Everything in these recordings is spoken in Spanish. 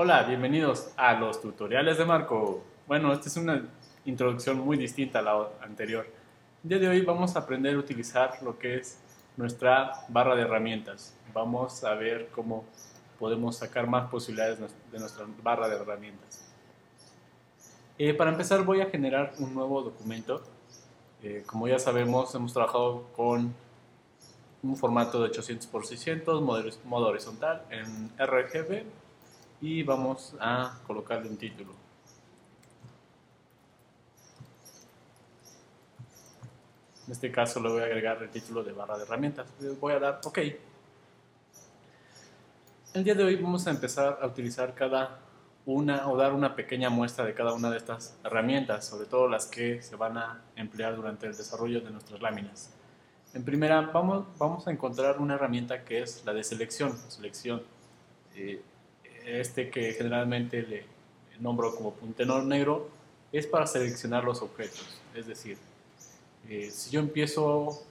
Hola, bienvenidos a los tutoriales de Marco. Bueno, esta es una introducción muy distinta a la anterior. El día de hoy vamos a aprender a utilizar lo que es nuestra barra de herramientas. Vamos a ver cómo podemos sacar más posibilidades de nuestra barra de herramientas. Eh, para empezar voy a generar un nuevo documento. Eh, como ya sabemos, hemos trabajado con un formato de 800 x 600, modo horizontal en RGB y vamos a colocarle un título. En este caso le voy a agregar el título de barra de herramientas. Voy a dar OK. El día de hoy vamos a empezar a utilizar cada una o dar una pequeña muestra de cada una de estas herramientas, sobre todo las que se van a emplear durante el desarrollo de nuestras láminas. En primera, vamos, vamos a encontrar una herramienta que es la de selección. selección. Eh, este que generalmente le nombro como puntero negro es para seleccionar los objetos. Es decir, eh, si yo empiezo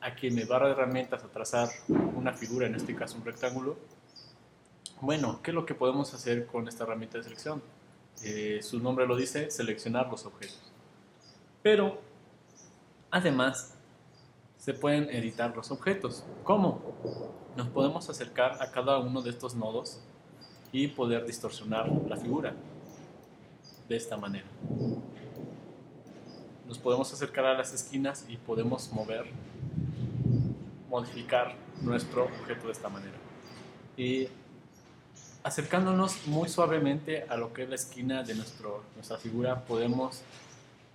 aquí en mi barra de herramientas a trazar una figura, en este caso un rectángulo, bueno, ¿qué es lo que podemos hacer con esta herramienta de selección? Eh, su nombre lo dice, seleccionar los objetos. Pero, además, se pueden editar los objetos. ¿Cómo? Nos podemos acercar a cada uno de estos nodos y poder distorsionar la figura de esta manera. Nos podemos acercar a las esquinas y podemos mover, modificar nuestro objeto de esta manera. Y acercándonos muy suavemente a lo que es la esquina de nuestro, nuestra figura, podemos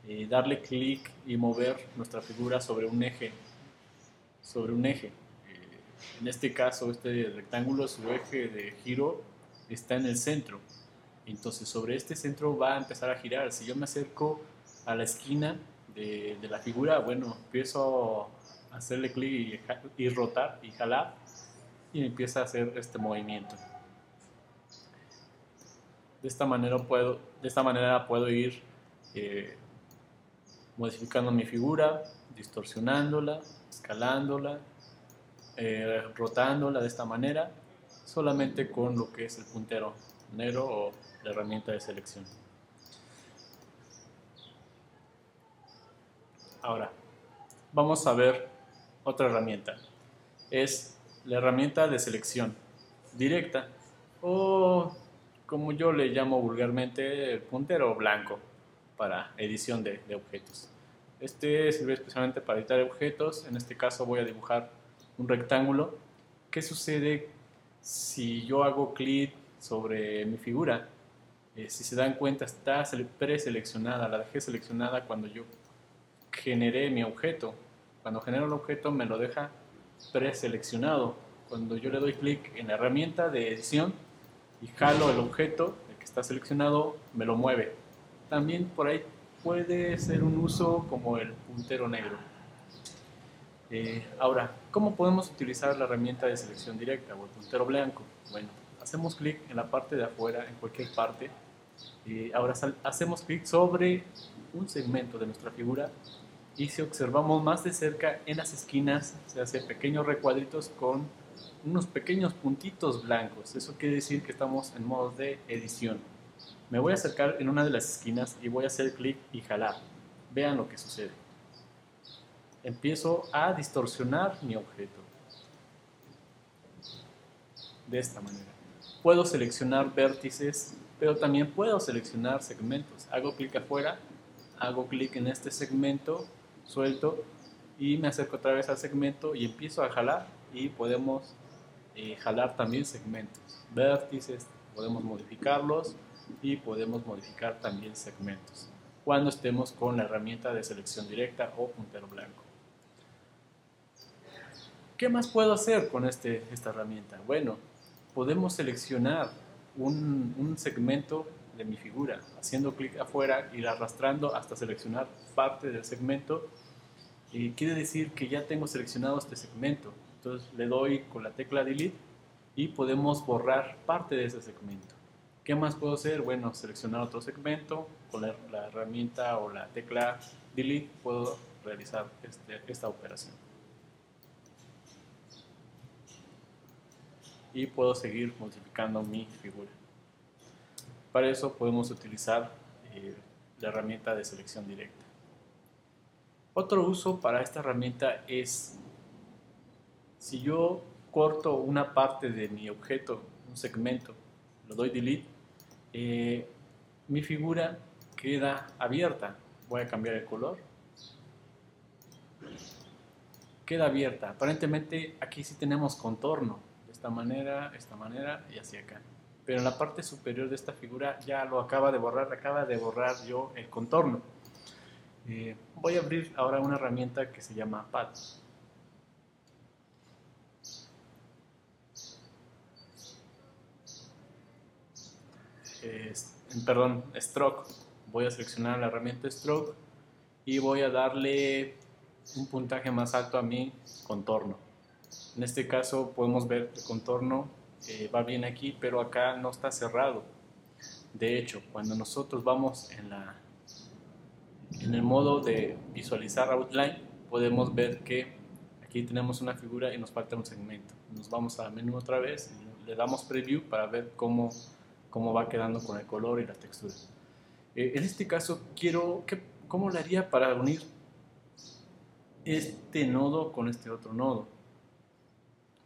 eh, darle clic y mover nuestra figura sobre un eje. Sobre un eje. Eh, en este caso, este rectángulo, su eje de giro está en el centro. Entonces, sobre este centro va a empezar a girar. Si yo me acerco a la esquina de, la figura, bueno, empiezo a hacerle clic y, y rotar y jalar y empieza a hacer este movimiento. De esta manera puedo, de esta manera puedo ir eh, modificando mi figura, distorsionándola, escalándola, eh, rotándola de esta manera, solamente con lo que es el puntero negro o la herramienta de selección. Ahora, vamos a ver otra herramienta. Es la herramienta de selección directa o como yo le llamo vulgarmente, el puntero blanco para edición de, objetos. Este sirve especialmente para editar objetos. En este caso voy a dibujar un rectángulo. ¿Qué sucede si yo hago clic sobre mi figura? Eh, si se dan cuenta, está preseleccionada. La dejé seleccionada cuando yo generé mi objeto. Cuando genero el objeto me lo deja preseleccionado. Cuando yo le doy clic en la herramienta de edición, y jalo el objeto, el que está seleccionado, me lo mueve. También por ahí puede ser un uso como el puntero negro. Eh, ahora, ¿cómo podemos utilizar la herramienta de selección directa o el puntero blanco? Bueno, hacemos clic en la parte de afuera, en cualquier parte. y ahora hacemos clic sobre un segmento de nuestra figura y si observamos más de cerca en las esquinas se hacen pequeños recuadritos con unos pequeños puntitos blancos. Eso quiere decir que estamos en modo de edición. Me voy a acercar en una de las esquinas y voy a hacer clic y jalar. Vean lo que sucede. Empiezo a distorsionar mi objeto. De esta manera. Puedo seleccionar vértices, pero también puedo seleccionar segmentos. Hago clic afuera, hago clic en este segmento, suelto y me acerco otra vez al segmento y empiezo a jalar y podemos eh, jalar también segmentos, vértices, podemos modificarlos y podemos modificar también segmentos cuando estemos con la herramienta de selección directa o puntero blanco. ¿Qué más puedo hacer con este, esta herramienta? Bueno, podemos seleccionar un, un segmento de mi figura, haciendo clic afuera, ir arrastrando hasta seleccionar parte del segmento. Y quiere decir que ya tengo seleccionado este segmento. Entonces le doy con la tecla Delete y podemos borrar parte de ese segmento. ¿Qué más puedo hacer? Bueno, seleccionar otro segmento, con la, herramienta o la tecla Delete puedo realizar este, esta operación. Y puedo seguir modificando mi figura. Para eso podemos utilizar eh, la herramienta de selección directa. Otro uso para esta herramienta es si yo corto una parte de mi objeto, un segmento, lo doy delete, eh, mi figura queda abierta. Voy a cambiar el color. Queda abierta. Aparentemente aquí sí tenemos contorno. Esta manera, esta manera y hacia acá. Pero en la parte superior de esta figura ya lo acaba de borrar, acaba de borrar yo el contorno. Eh, voy a abrir ahora una herramienta que se llama Pad. perdón, Stroke. Voy a seleccionar la herramienta Stroke y voy a darle un puntaje más alto a mi contorno. En este caso podemos ver el contorno eh, va bien aquí, pero acá no está cerrado. De hecho, cuando nosotros vamos en, la, en el modo de visualizar outline, podemos ver que aquí tenemos una figura y nos falta un segmento. Nos vamos a menú otra vez y le damos preview para ver cómo cómo va quedando con el color y la textura. Eh, en este caso, quiero, ¿qué, ¿cómo lo haría para unir este nodo con este otro nodo?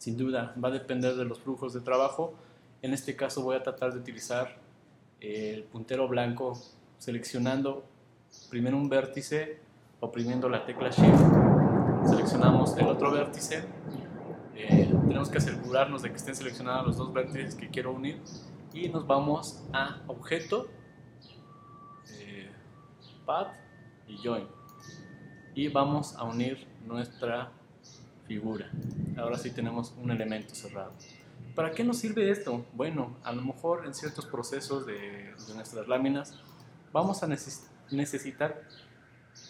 Sin duda, va a depender de los flujos de trabajo. En este caso voy a tratar de utilizar el puntero blanco seleccionando primero un vértice, oprimiendo la tecla Shift, seleccionamos el otro vértice, eh, tenemos que asegurarnos de que estén seleccionados los dos vértices que quiero unir. Y nos vamos a objeto, eh, path y join. Y vamos a unir nuestra Ahora sí tenemos un elemento cerrado. ¿Para qué nos sirve esto? Bueno, a lo mejor en ciertos procesos de, nuestras láminas vamos a necesitar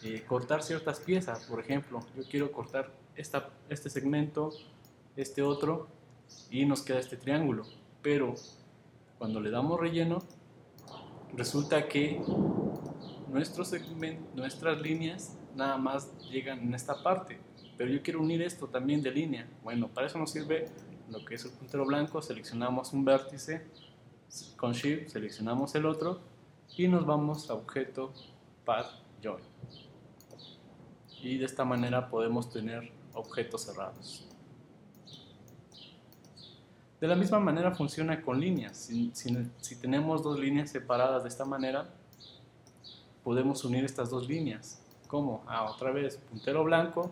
eh, cortar ciertas piezas. Por ejemplo, yo quiero cortar esta, este segmento, este otro y nos queda este triángulo. Pero cuando le damos relleno, resulta que nuestro nuestras líneas nada más llegan en esta parte. Pero yo quiero unir esto también de línea. Bueno, para eso nos sirve lo que es el puntero blanco. Seleccionamos un vértice con Shift, seleccionamos el otro y nos vamos a objeto Path Join. Y de esta manera podemos tener objetos cerrados. De la misma manera funciona con líneas. Si, tenemos dos líneas separadas de esta manera, podemos unir estas dos líneas. ¿Cómo? Ah, otra vez, puntero blanco,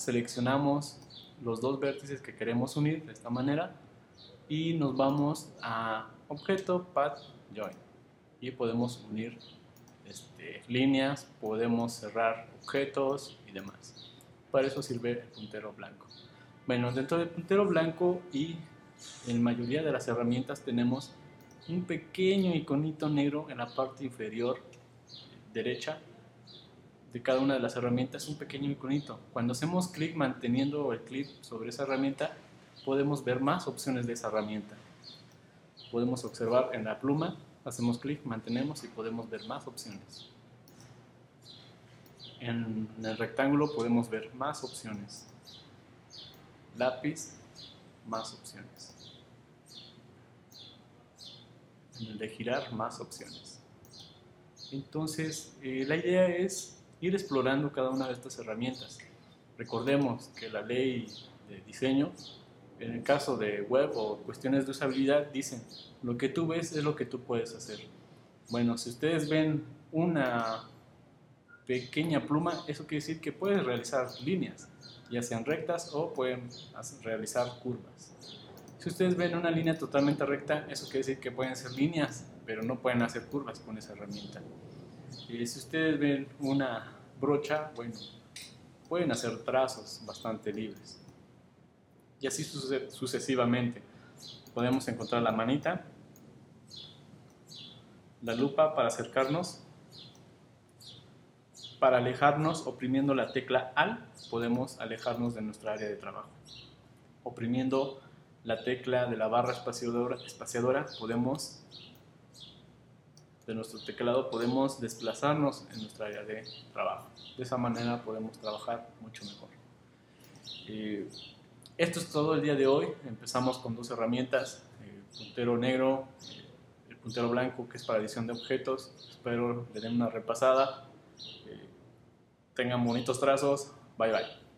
seleccionamos los dos vértices que queremos unir de esta manera y nos vamos a objeto path join y podemos unir este, líneas, podemos cerrar objetos y demás. Para eso sirve el puntero blanco. Bueno, dentro del puntero blanco y en mayoría de las herramientas tenemos un pequeño iconito negro en la parte inferior derecha de cada una de las herramientas, un pequeño iconito. Cuando hacemos clic manteniendo el clic sobre esa herramienta, podemos ver más opciones de esa herramienta. Podemos observar en la pluma, hacemos clic, mantenemos y podemos ver más opciones. En el rectángulo podemos ver más opciones. Lápiz, más opciones. En el de girar, más opciones. Entonces, eh, la idea es ir explorando cada una de estas herramientas. Recordemos que la ley de diseño, en el caso de web o cuestiones de usabilidad, dicen, lo que tú ves es lo que tú puedes hacer. Bueno, si ustedes ven una pequeña pluma, eso quiere decir que puedes realizar líneas ya sean rectas o pueden realizar curvas. Si ustedes ven una línea totalmente recta, eso quiere decir que pueden ser líneas, pero no pueden hacer curvas con esa herramienta. Y si ustedes ven una brocha, bueno, pueden hacer trazos bastante libres. Y así sucesivamente. Podemos encontrar la manita, la lupa para acercarnos para alejarnos, oprimiendo la tecla AL, podemos alejarnos de nuestra área de trabajo. Oprimiendo la tecla de la barra espaciadora podemos, de nuestro teclado, podemos desplazarnos en nuestra área de trabajo. De esa manera podemos trabajar mucho mejor. Eh, esto es todo el día de hoy. Empezamos con dos herramientas, el puntero negro, el puntero blanco que es para edición de objetos. Espero le den una repasada. Eh, tengan bonitos trazos. Bye bye.